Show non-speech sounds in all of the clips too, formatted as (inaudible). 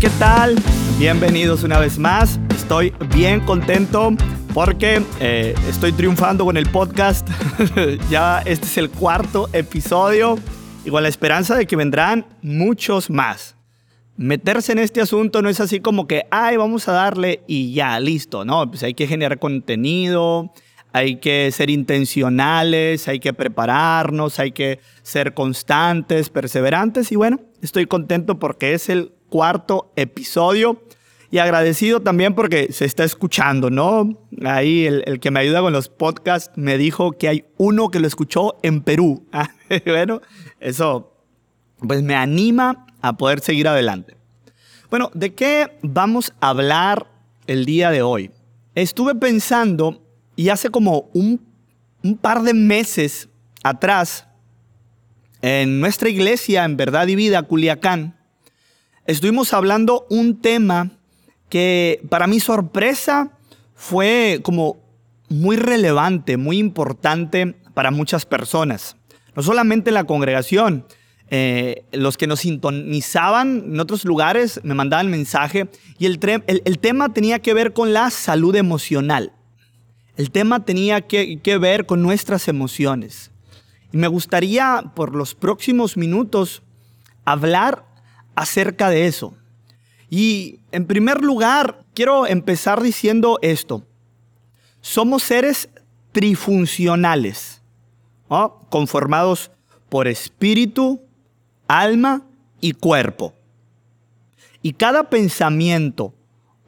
¿qué tal? Bienvenidos una vez más. Estoy bien contento porque eh, estoy triunfando con el podcast. (laughs) ya este es el cuarto episodio y con la esperanza de que vendrán muchos más. Meterse en este asunto no es así como que, ay, vamos a darle y ya, listo. No, pues hay que generar contenido, hay que ser intencionales, hay que prepararnos, hay que ser constantes, perseverantes y bueno, estoy contento porque es el cuarto episodio y agradecido también porque se está escuchando, ¿no? Ahí el, que me ayuda con los podcasts me dijo que hay uno que lo escuchó en Perú. (laughs) Ah, bueno, eso pues me anima a poder seguir adelante. Bueno, ¿de qué vamos a hablar el día de hoy? Estuve pensando y hace como un, un par de meses atrás, en nuestra iglesia, en Verdad y Vida, Culiacán, estuvimos hablando un tema que para mi sorpresa fue como muy relevante, muy importante para muchas personas. No solamente la congregación, eh, los que nos sintonizaban en otros lugares me mandaban mensaje y el, el, tema tenía que ver con la salud emocional. El tema tenía que, que ver con nuestras emociones. Y me gustaría por los próximos minutos hablar acerca de eso. Y en primer lugar, quiero empezar diciendo esto. Somos seres trifuncionales, conformados por espíritu, alma y cuerpo. Y cada pensamiento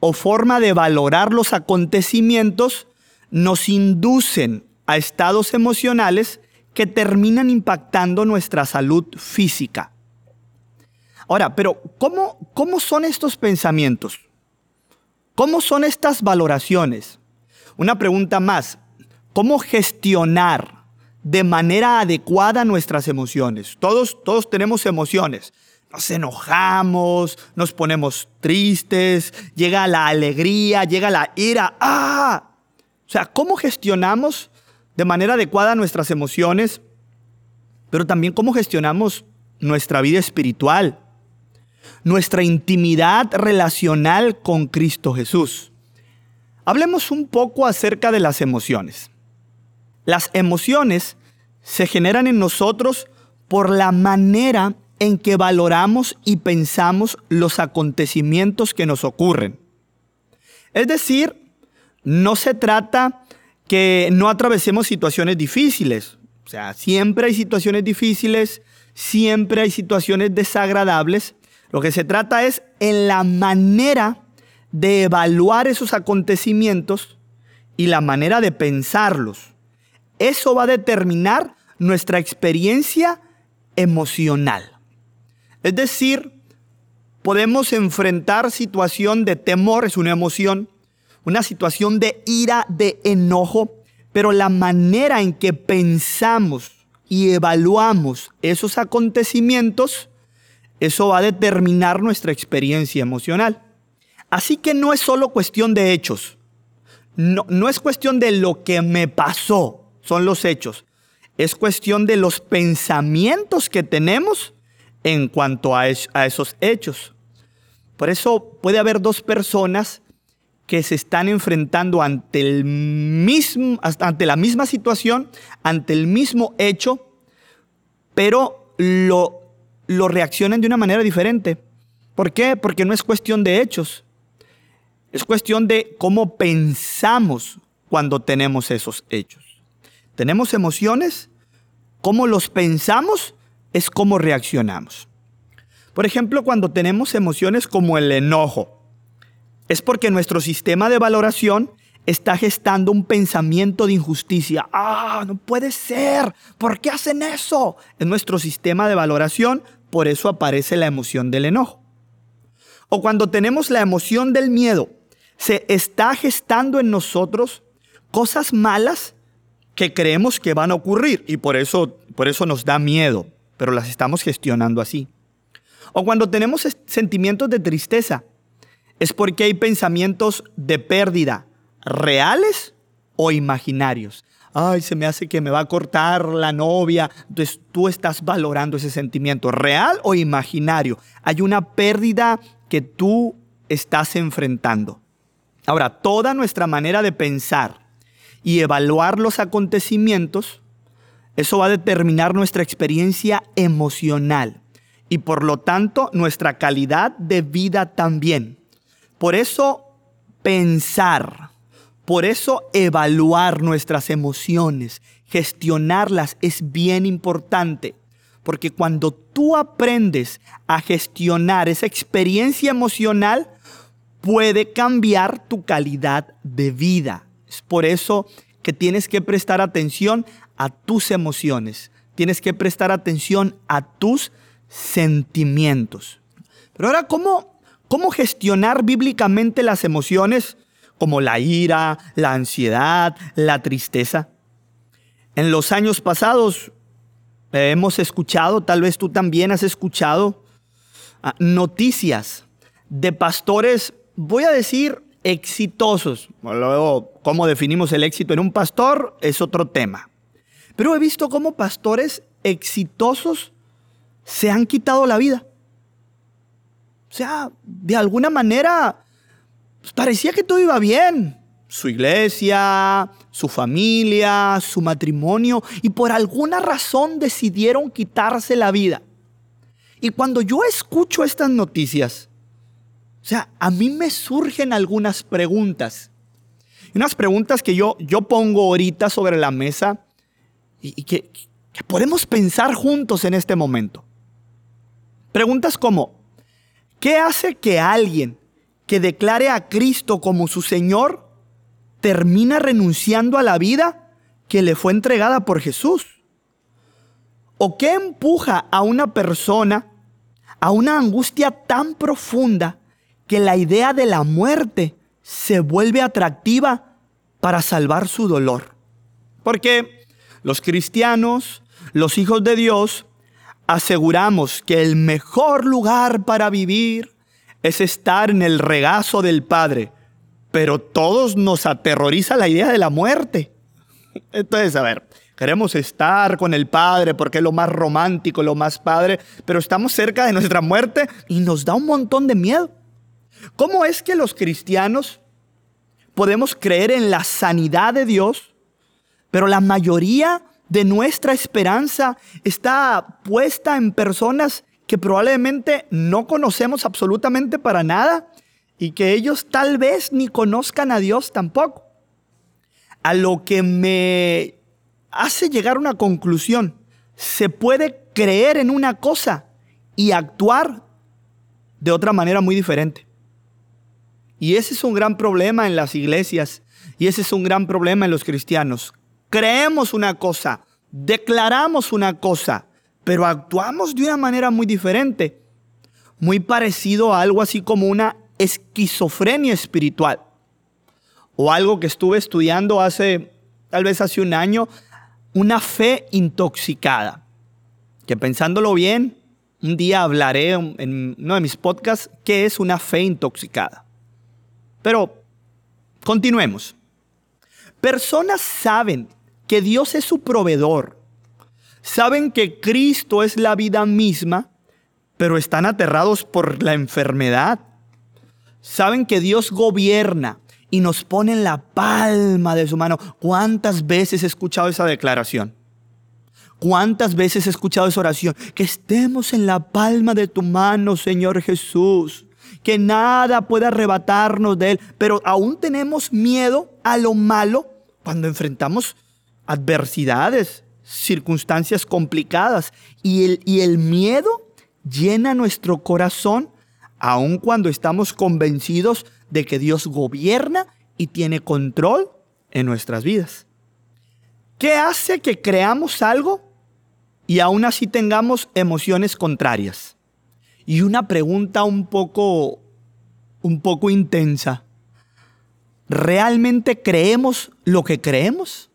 o forma de valorar los acontecimientos nos inducen a estados emocionales que terminan impactando nuestra salud física. Ahora, pero ¿cómo, ¿cómo son estos pensamientos? ¿Cómo son estas valoraciones? Una pregunta más, ¿cómo gestionar de manera adecuada nuestras emociones? Todos, todos tenemos emociones. Nos enojamos, nos ponemos tristes, llega la alegría, llega la ira. ¡Ah! O sea, ¿cómo gestionamos de manera adecuada nuestras emociones? Pero también cómo gestionamos nuestra vida espiritual nuestra intimidad relacional con Cristo Jesús. Hablemos un poco acerca de las emociones. Las emociones se generan en nosotros por la manera en que valoramos y pensamos los acontecimientos que nos ocurren. Es decir, no se trata que no atravesemos situaciones difíciles. O sea, siempre hay situaciones difíciles, siempre hay situaciones desagradables, lo que se trata es en la manera de evaluar esos acontecimientos y la manera de pensarlos. Eso va a determinar nuestra experiencia emocional. Es decir, podemos enfrentar situación de temor, es una emoción, una situación de ira, de enojo, pero la manera en que pensamos y evaluamos esos acontecimientos eso va a determinar nuestra experiencia emocional. Así que no es solo cuestión de hechos. No, es cuestión de lo que me pasó, son los hechos. Es cuestión de los pensamientos que tenemos en cuanto a, a esos hechos. Por eso puede haber dos personas que se están enfrentando ante, el mismo, ante la misma situación, ante el mismo hecho, pero lo lo reaccionan de una manera diferente. ¿Por qué? Porque no es cuestión de hechos. Es cuestión de cómo pensamos cuando tenemos esos hechos. Tenemos emociones, cómo los pensamos es cómo reaccionamos. Por ejemplo, cuando tenemos emociones como el enojo, es porque nuestro sistema de valoración está gestando un pensamiento de injusticia. Ah, no puede ser. ¿Por qué hacen eso? En nuestro sistema de valoración por eso aparece la emoción del enojo. O cuando tenemos la emoción del miedo, se está gestando en nosotros cosas malas que creemos que van a ocurrir y por eso, por eso nos da miedo, pero las estamos gestionando así. O cuando tenemos sentimientos de tristeza, es porque hay pensamientos de pérdida reales o imaginarios ay, se me hace que me va a cortar la novia. Entonces tú estás valorando ese sentimiento, real o imaginario. Hay una pérdida que tú estás enfrentando. Ahora, toda nuestra manera de pensar y evaluar los acontecimientos, eso va a determinar nuestra experiencia emocional y por lo tanto nuestra calidad de vida también. Por eso pensar, por eso evaluar nuestras emociones, gestionarlas es bien importante. Porque cuando tú aprendes a gestionar esa experiencia emocional, puede cambiar tu calidad de vida. Es por eso que tienes que prestar atención a tus emociones. Tienes que prestar atención a tus sentimientos. Pero ahora, ¿cómo, cómo gestionar bíblicamente las emociones como la ira, la ansiedad, la tristeza? En los años pasados hemos escuchado, tal vez tú también has escuchado, ah, noticias de pastores, voy a decir, exitosos. Luego, cómo definimos el éxito en un pastor es otro tema. Pero he visto cómo pastores exitosos se han quitado la vida. O sea, de alguna manera, pues, parecía que todo iba bien su iglesia, su familia, su matrimonio, y por alguna razón decidieron quitarse la vida. Y cuando yo escucho estas noticias, o sea, a mí me surgen algunas preguntas. Unas preguntas que yo, yo pongo ahorita sobre la mesa y, que, que podemos pensar juntos en este momento. Preguntas como, ¿qué hace que alguien que declare a Cristo como su Señor termina renunciando a la vida que le fue entregada por Jesús? ¿O qué empuja a una persona a una angustia tan profunda que la idea de la muerte se vuelve atractiva para salvar su dolor? Porque los cristianos, los hijos de Dios, aseguramos que el mejor lugar para vivir es estar en el regazo del Padre pero todos nos aterroriza la idea de la muerte. Entonces, a ver, queremos estar con el Padre porque es lo más romántico, lo más padre, pero estamos cerca de nuestra muerte y nos da un montón de miedo. ¿Cómo es que los cristianos podemos creer en la sanidad de Dios, pero la mayoría de nuestra esperanza está puesta en personas que probablemente no conocemos absolutamente para nada y que ellos tal vez ni conozcan a Dios tampoco. A lo que me hace llegar una conclusión. Se puede creer en una cosa y actuar de otra manera muy diferente. Y ese es un gran problema en las iglesias y ese es un gran problema en los cristianos. Creemos una cosa, declaramos una cosa, pero actuamos de una manera muy diferente. Muy parecido a algo así como una esquizofrenia espiritual. O algo que estuve estudiando hace, tal vez hace un año, una fe intoxicada. Que pensándolo bien, un día hablaré en uno de mis podcasts qué es una fe intoxicada. Pero continuemos. Personas saben que Dios es su proveedor. Saben que Cristo es la vida misma, pero están aterrados por la enfermedad, saben que Dios gobierna y nos pone en la palma de su mano. ¿Cuántas veces he escuchado esa declaración? ¿Cuántas veces he escuchado esa oración? Que estemos en la palma de tu mano, Señor Jesús. Que nada pueda arrebatarnos de Él. Pero aún tenemos miedo a lo malo cuando enfrentamos adversidades, circunstancias complicadas. Y el, y el miedo llena nuestro corazón aun cuando estamos convencidos de que Dios gobierna y tiene control en nuestras vidas. ¿Qué hace que creamos algo y aún así tengamos emociones contrarias? Y una pregunta un poco un poco intensa. ¿Realmente creemos lo que creemos?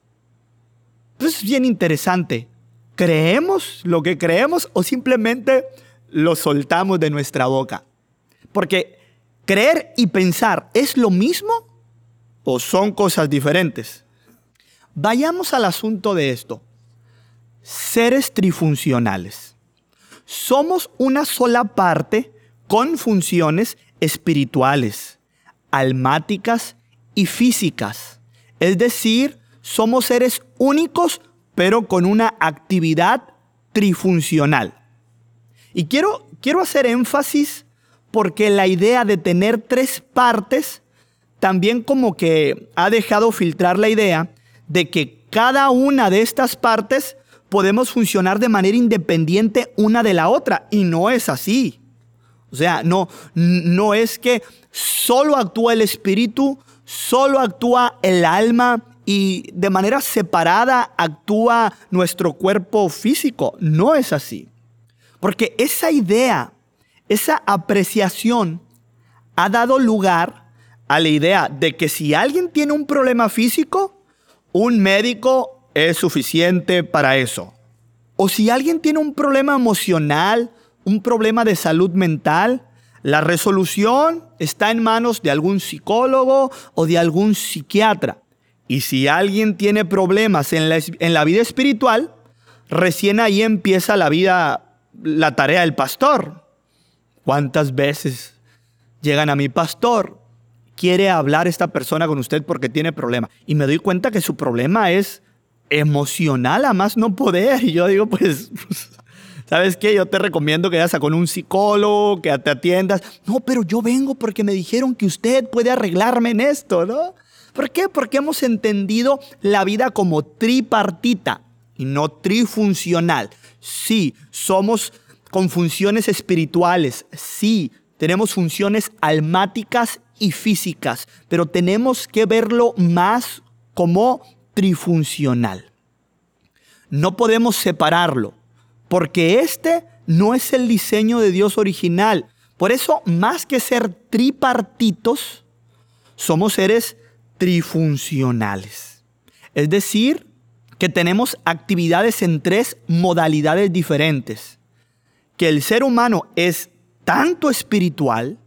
Eso es bien interesante. ¿Creemos lo que creemos o simplemente lo soltamos de nuestra boca? Porque creer y pensar es lo mismo o son cosas diferentes. Vayamos al asunto de esto. Seres trifuncionales. Somos una sola parte con funciones espirituales, almáticas y físicas. Es decir, somos seres únicos, pero con una actividad trifuncional. Y quiero, quiero hacer énfasis porque la idea de tener tres partes también como que ha dejado filtrar la idea de que cada una de estas partes podemos funcionar de manera independiente una de la otra. Y no es así. O sea, no, no es que solo actúa el espíritu, solo actúa el alma y de manera separada actúa nuestro cuerpo físico. No es así. Porque esa idea, esa apreciación ha dado lugar a la idea de que si alguien tiene un problema físico, un médico es suficiente para eso. O si alguien tiene un problema emocional, un problema de salud mental, la resolución está en manos de algún psicólogo o de algún psiquiatra. Y si alguien tiene problemas en la, en la vida espiritual, recién ahí empieza la vida, la tarea del pastor. ¿Cuántas veces llegan a mi pastor? Quiere hablar esta persona con usted porque tiene problema. Y me doy cuenta que su problema es emocional a más no poder. Y yo digo, pues, ¿sabes qué? Yo te recomiendo que vayas con un psicólogo, que te atiendas. No, pero yo vengo porque me dijeron que usted puede arreglarme en esto, ¿no? ¿Por qué? Porque hemos entendido la vida como tripartita y no trifuncional. Sí, somos con funciones espirituales. Sí, tenemos funciones almáticas y físicas, pero tenemos que verlo más como trifuncional. No podemos separarlo, porque este no es el diseño de Dios original. Por eso, más que ser tripartitos, somos seres trifuncionales. Es decir, que tenemos actividades en tres modalidades diferentes. Que el ser humano es tanto espiritual,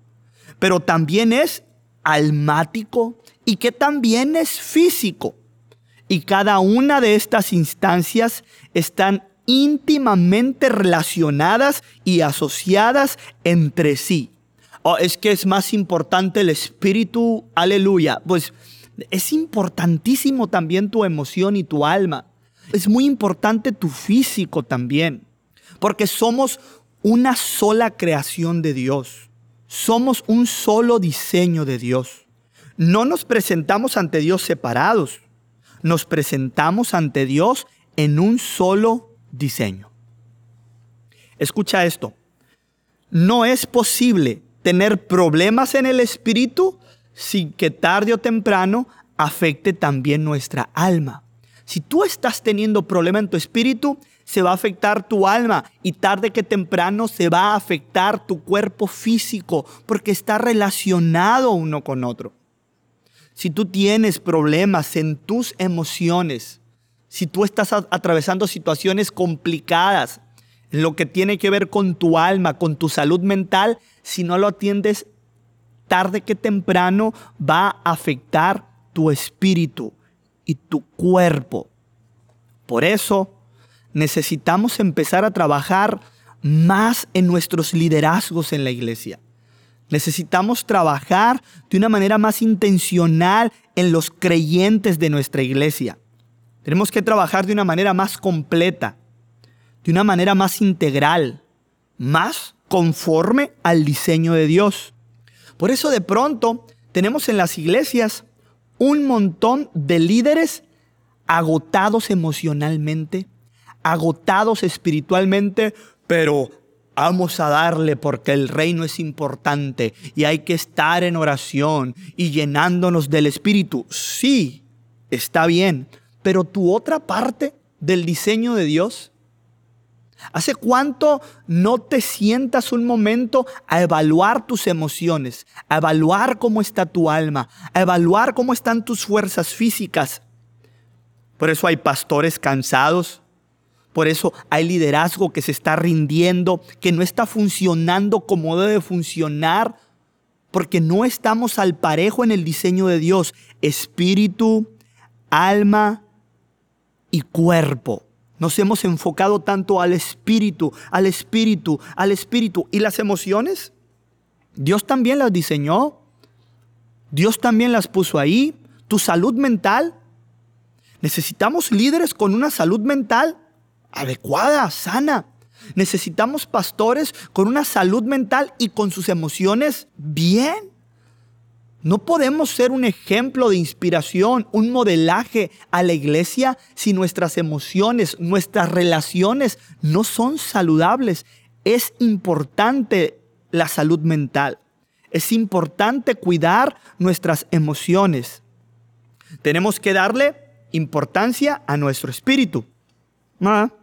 pero también es almático y que también es físico. Y cada una de estas instancias están íntimamente relacionadas y asociadas entre sí. Oh, es que es más importante el espíritu, aleluya. Pues es importantísimo también tu emoción y tu alma. Es muy importante tu físico también. Porque somos una sola creación de Dios. Somos un solo diseño de Dios. No nos presentamos ante Dios separados nos presentamos ante Dios en un solo diseño. Escucha esto. No es posible tener problemas en el espíritu sin que tarde o temprano afecte también nuestra alma. Si tú estás teniendo problema en tu espíritu, se va a afectar tu alma y tarde que temprano se va a afectar tu cuerpo físico porque está relacionado uno con otro si tú tienes problemas en tus emociones, si tú estás atravesando situaciones complicadas, en lo que tiene que ver con tu alma, con tu salud mental, si no lo atiendes tarde que temprano va a afectar tu espíritu y tu cuerpo. Por eso necesitamos empezar a trabajar más en nuestros liderazgos en la iglesia. Necesitamos trabajar de una manera más intencional en los creyentes de nuestra iglesia. Tenemos que trabajar de una manera más completa, de una manera más integral, más conforme al diseño de Dios. Por eso de pronto tenemos en las iglesias un montón de líderes agotados emocionalmente, agotados espiritualmente, pero Vamos a darle porque el reino es importante y hay que estar en oración y llenándonos del Espíritu. Sí, está bien, pero tu otra parte del diseño de Dios, ¿hace cuánto no te sientas un momento a evaluar tus emociones, a evaluar cómo está tu alma, a evaluar cómo están tus fuerzas físicas? Por eso hay pastores cansados, por eso hay liderazgo que se está rindiendo, que no está funcionando como debe funcionar, porque no estamos al parejo en el diseño de Dios. Espíritu, alma y cuerpo. Nos hemos enfocado tanto al espíritu, al espíritu, al espíritu. ¿Y las emociones? Dios también las diseñó. Dios también las puso ahí. Tu salud mental. Necesitamos líderes con una salud mental adecuada, sana. Necesitamos pastores con una salud mental y con sus emociones bien. No podemos ser un ejemplo de inspiración, un modelaje a la iglesia si nuestras emociones, nuestras relaciones no son saludables. Es importante la salud mental. Es importante cuidar nuestras emociones. Tenemos que darle importancia a nuestro espíritu,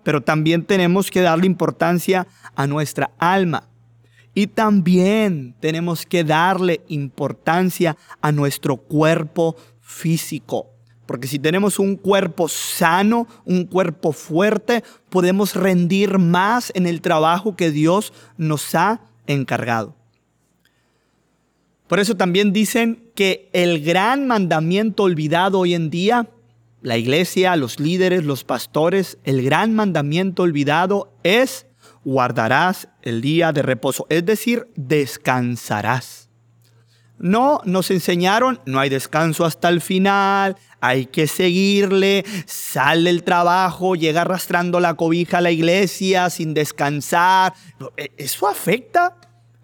pero también tenemos que darle importancia a nuestra alma. Y también tenemos que darle importancia a nuestro cuerpo físico. Porque si tenemos un cuerpo sano, un cuerpo fuerte, podemos rendir más en el trabajo que Dios nos ha encargado. Por eso también dicen que el gran mandamiento olvidado hoy en día, la iglesia, los líderes, los pastores, el gran mandamiento olvidado es guardarás el día de reposo, es decir, descansarás. No, nos enseñaron, no hay descanso hasta el final, hay que seguirle, sale el trabajo, llega arrastrando la cobija a la iglesia sin descansar. E, eso afecta,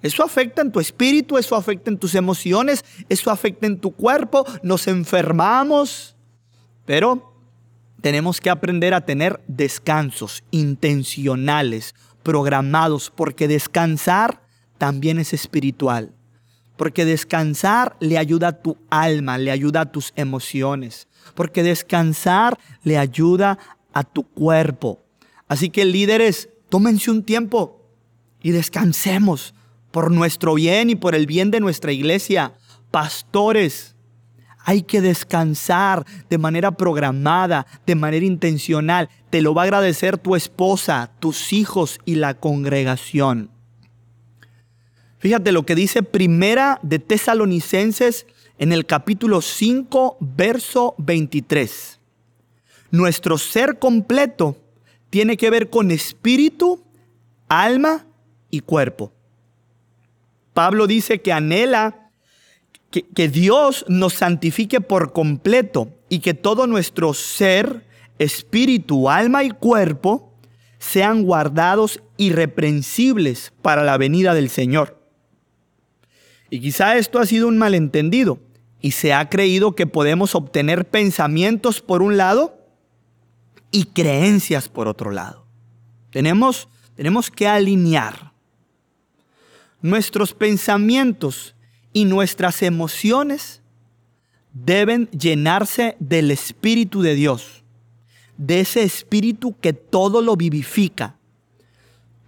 eso afecta en tu espíritu, eso afecta en tus emociones, eso afecta en tu cuerpo, nos enfermamos. Pero tenemos que aprender a tener descansos intencionales, programados, porque descansar también es espiritual. Porque descansar le ayuda a tu alma, le ayuda a tus emociones. Porque descansar le ayuda a tu cuerpo. Así que líderes, tómense un tiempo y descansemos por nuestro bien y por el bien de nuestra iglesia. Pastores, hay que descansar de manera programada, de manera intencional. Te lo va a agradecer tu esposa, tus hijos y la congregación. Fíjate lo que dice Primera de Tesalonicenses en el capítulo 5, verso 23. Nuestro ser completo tiene que ver con espíritu, alma y cuerpo. Pablo dice que anhela que, Dios nos santifique por completo y que todo nuestro ser, espíritu, alma y cuerpo sean guardados irreprensibles para la venida del Señor. Y quizá esto ha sido un malentendido y se ha creído que podemos obtener pensamientos por un lado y creencias por otro lado. Tenemos, tenemos que alinear nuestros pensamientos y nuestras emociones deben llenarse del Espíritu de Dios, de ese Espíritu que todo lo vivifica.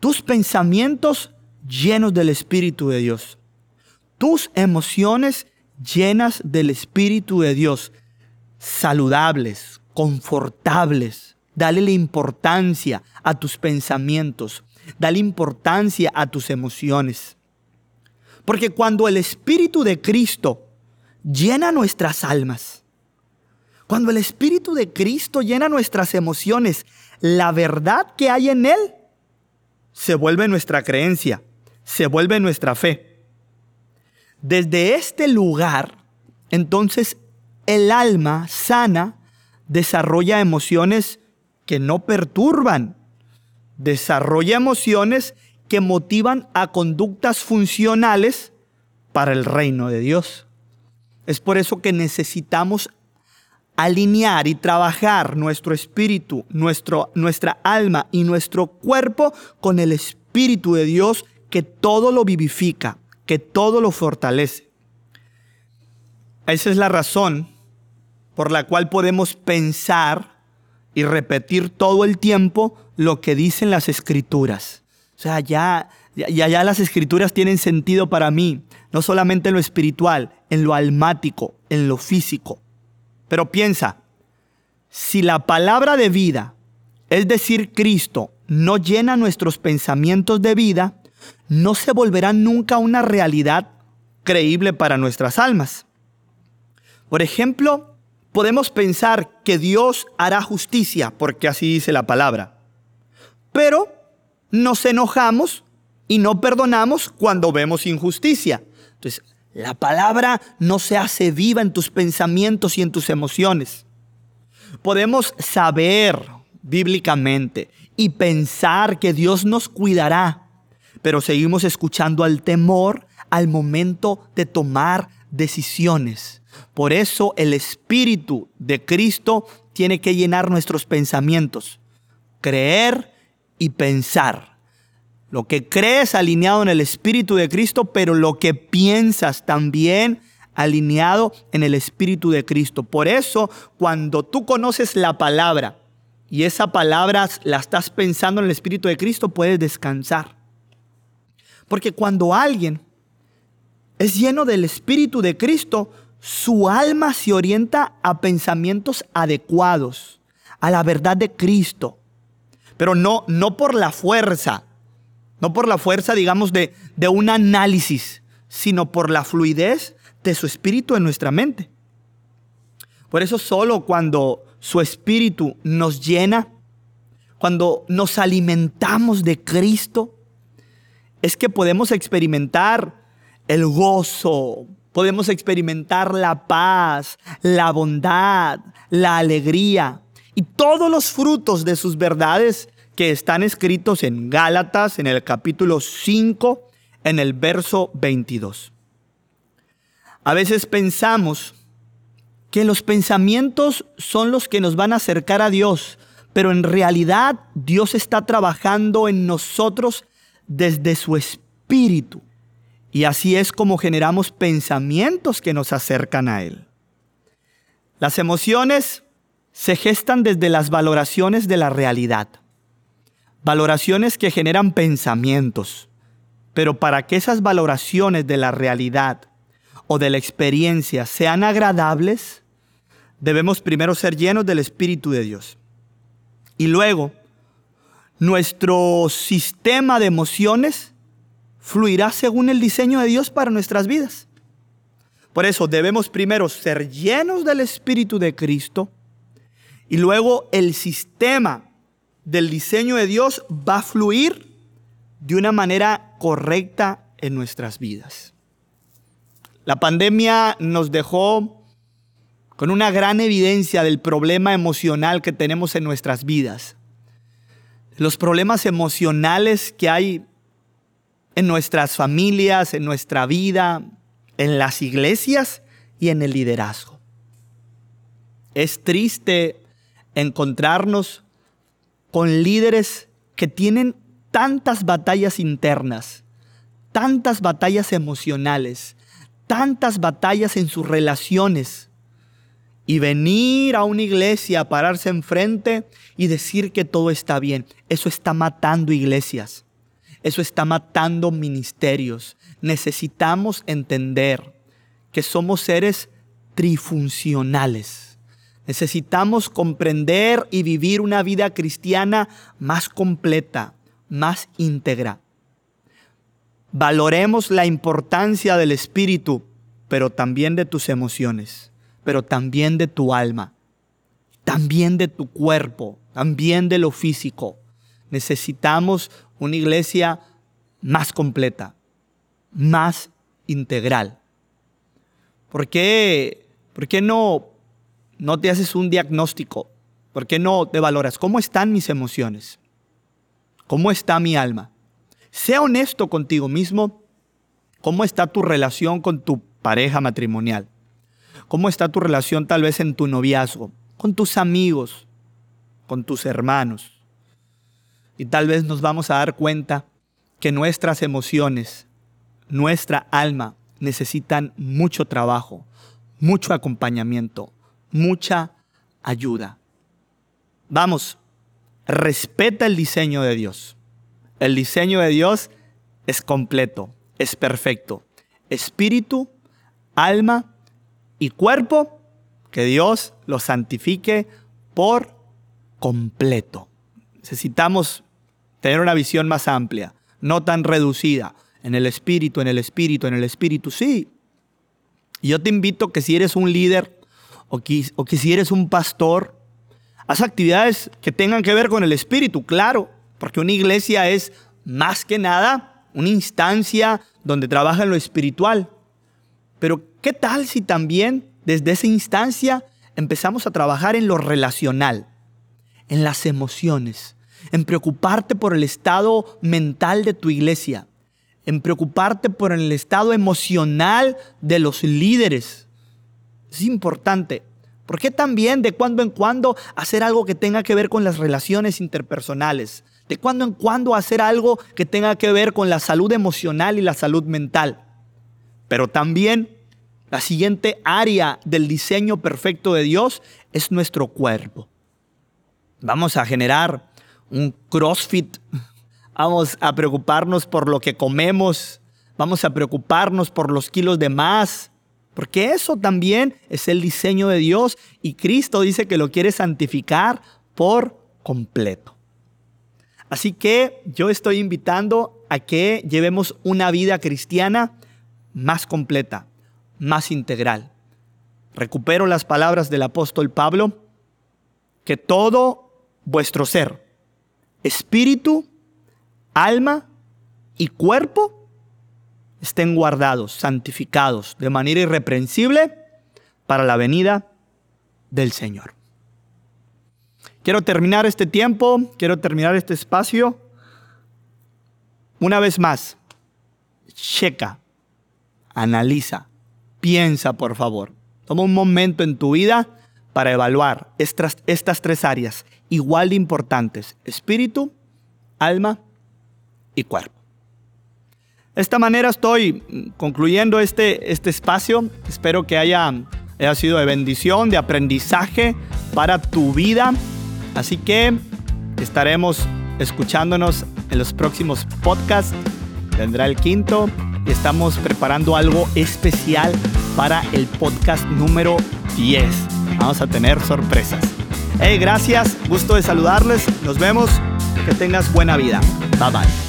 Tus pensamientos llenos del Espíritu de Dios. Tus emociones llenas del Espíritu de Dios. Saludables, confortables. Dale la importancia a tus pensamientos. Dale importancia a tus emociones. Porque cuando el Espíritu de Cristo llena nuestras almas, cuando el Espíritu de Cristo llena nuestras emociones, la verdad que hay en Él se vuelve nuestra creencia, se vuelve nuestra fe. Desde este lugar, entonces el alma sana desarrolla emociones que no perturban, desarrolla emociones que motivan a conductas funcionales para el reino de Dios. Es por eso que necesitamos alinear y trabajar nuestro espíritu, nuestro, nuestra alma y nuestro cuerpo con el espíritu de Dios que todo lo vivifica, que todo lo fortalece. Esa es la razón por la cual podemos pensar y repetir todo el tiempo lo que dicen las escrituras. Sea, ya, ya, ya las escrituras tienen sentido para mí, no solamente en lo espiritual, en lo almático, en lo físico. Pero piensa, si la palabra de vida, es decir, Cristo, no llena nuestros pensamientos de vida, no se volverá nunca una realidad creíble para nuestras almas. Por ejemplo, podemos pensar que Dios hará justicia, porque así dice la palabra. Pero nos enojamos y no perdonamos cuando vemos injusticia. Entonces, la palabra no se hace viva en tus pensamientos y en tus emociones. Podemos saber bíblicamente y pensar que Dios nos cuidará, pero seguimos escuchando al temor al momento de tomar decisiones. Por eso el Espíritu de Cristo tiene que llenar nuestros pensamientos. Creer y pensar. Lo que crees alineado en el Espíritu de Cristo, pero lo que piensas también alineado en el Espíritu de Cristo. Por eso, cuando tú conoces la palabra y esa palabra la estás pensando en el Espíritu de Cristo, puedes descansar. Porque cuando alguien es lleno del Espíritu de Cristo, su alma se orienta a pensamientos adecuados, a la verdad de Cristo. Pero no, no por la fuerza, no por la fuerza, digamos, de, de un análisis, sino por la fluidez de su espíritu en nuestra mente. Por eso solo cuando su espíritu nos llena, cuando nos alimentamos de Cristo, es que podemos experimentar el gozo, podemos experimentar la paz, la bondad, la alegría y todos los frutos de sus verdades que están escritos en Gálatas, en el capítulo 5, en el verso 22. A veces pensamos que los pensamientos son los que nos van a acercar a Dios, pero en realidad Dios está trabajando en nosotros desde su espíritu. Y así es como generamos pensamientos que nos acercan a Él. Las emociones se gestan desde las valoraciones de la realidad. Valoraciones que generan pensamientos. Pero para que esas valoraciones de la realidad o de la experiencia sean agradables, debemos primero ser llenos del Espíritu de Dios. Y luego, nuestro sistema de emociones fluirá según el diseño de Dios para nuestras vidas. Por eso debemos primero ser llenos del Espíritu de Cristo y luego el sistema del diseño de Dios va a fluir de una manera correcta en nuestras vidas. La pandemia nos dejó con una gran evidencia del problema emocional que tenemos en nuestras vidas. Los problemas emocionales que hay en nuestras familias, en nuestra vida, en las iglesias y en el liderazgo. Es triste encontrarnos con líderes que tienen tantas batallas internas, tantas batallas emocionales, tantas batallas en sus relaciones y venir a una iglesia a pararse enfrente y decir que todo está bien. Eso está matando iglesias. Eso está matando ministerios. Necesitamos entender que somos seres trifuncionales. Necesitamos comprender y vivir una vida cristiana más completa, más íntegra. Valoremos la importancia del espíritu, pero también de tus emociones, pero también de tu alma, también de tu cuerpo, también de lo físico. Necesitamos una iglesia más completa, más integral. ¿Por qué, por qué no, no te haces un diagnóstico? ¿Por qué no te valoras? ¿Cómo están mis emociones? ¿Cómo está mi alma? Sea honesto contigo mismo. ¿Cómo está tu relación con tu pareja matrimonial? ¿Cómo está tu relación tal vez en tu noviazgo? Con tus amigos, con tus hermanos. Y tal vez nos vamos a dar cuenta que nuestras emociones, nuestra alma necesitan mucho trabajo, mucho acompañamiento, mucha ayuda. Vamos, respeta el diseño de Dios. El diseño de Dios es completo, es perfecto. Espíritu, alma y cuerpo, que Dios lo santifique por completo. Necesitamos tener una visión más amplia, no tan reducida. En el espíritu, en el espíritu, en el espíritu, sí. Yo te invito que si eres un líder o que, si eres un pastor, haz actividades que tengan que ver con el espíritu, claro, porque una iglesia es más que nada una instancia donde trabaja en lo espiritual. Pero ¿qué tal si también desde esa instancia empezamos a trabajar en lo relacional, en las emociones, en preocuparte por el estado mental de tu iglesia, en preocuparte por el estado emocional de los líderes? Es importante. ¿Por qué también de cuando en cuando hacer algo que tenga que ver con las relaciones interpersonales? De cuando en cuando hacer algo que tenga que ver con la salud emocional y la salud mental. Pero también la siguiente área del diseño perfecto de Dios es nuestro cuerpo. Vamos a generar un CrossFit. Vamos a preocuparnos por lo que comemos. Vamos a preocuparnos por los kilos de más. Porque eso también es el diseño de Dios y Cristo dice que lo quiere santificar por completo. Así que yo estoy invitando a que llevemos una vida cristiana más completa, más integral. Recupero las palabras del apóstol Pablo, que todo vuestro ser, espíritu, alma y cuerpo estén guardados, santificados de manera irreprensible para la venida del Señor. Quiero terminar este tiempo, quiero terminar este espacio. Una vez más, checa, analiza, piensa por favor. Toma un momento en tu vida para evaluar estas, estas tres áreas igual de importantes, espíritu, alma y cuerpo. De esta manera estoy concluyendo este, este espacio. Espero que haya, haya sido de bendición, de aprendizaje para tu vida. Así que estaremos escuchándonos en los próximos podcasts. Vendrá el quinto y estamos preparando algo especial para el podcast número 10. Vamos a tener sorpresas. Hey, gracias, gusto de saludarles. Nos vemos. Que tengas buena vida. Bye bye.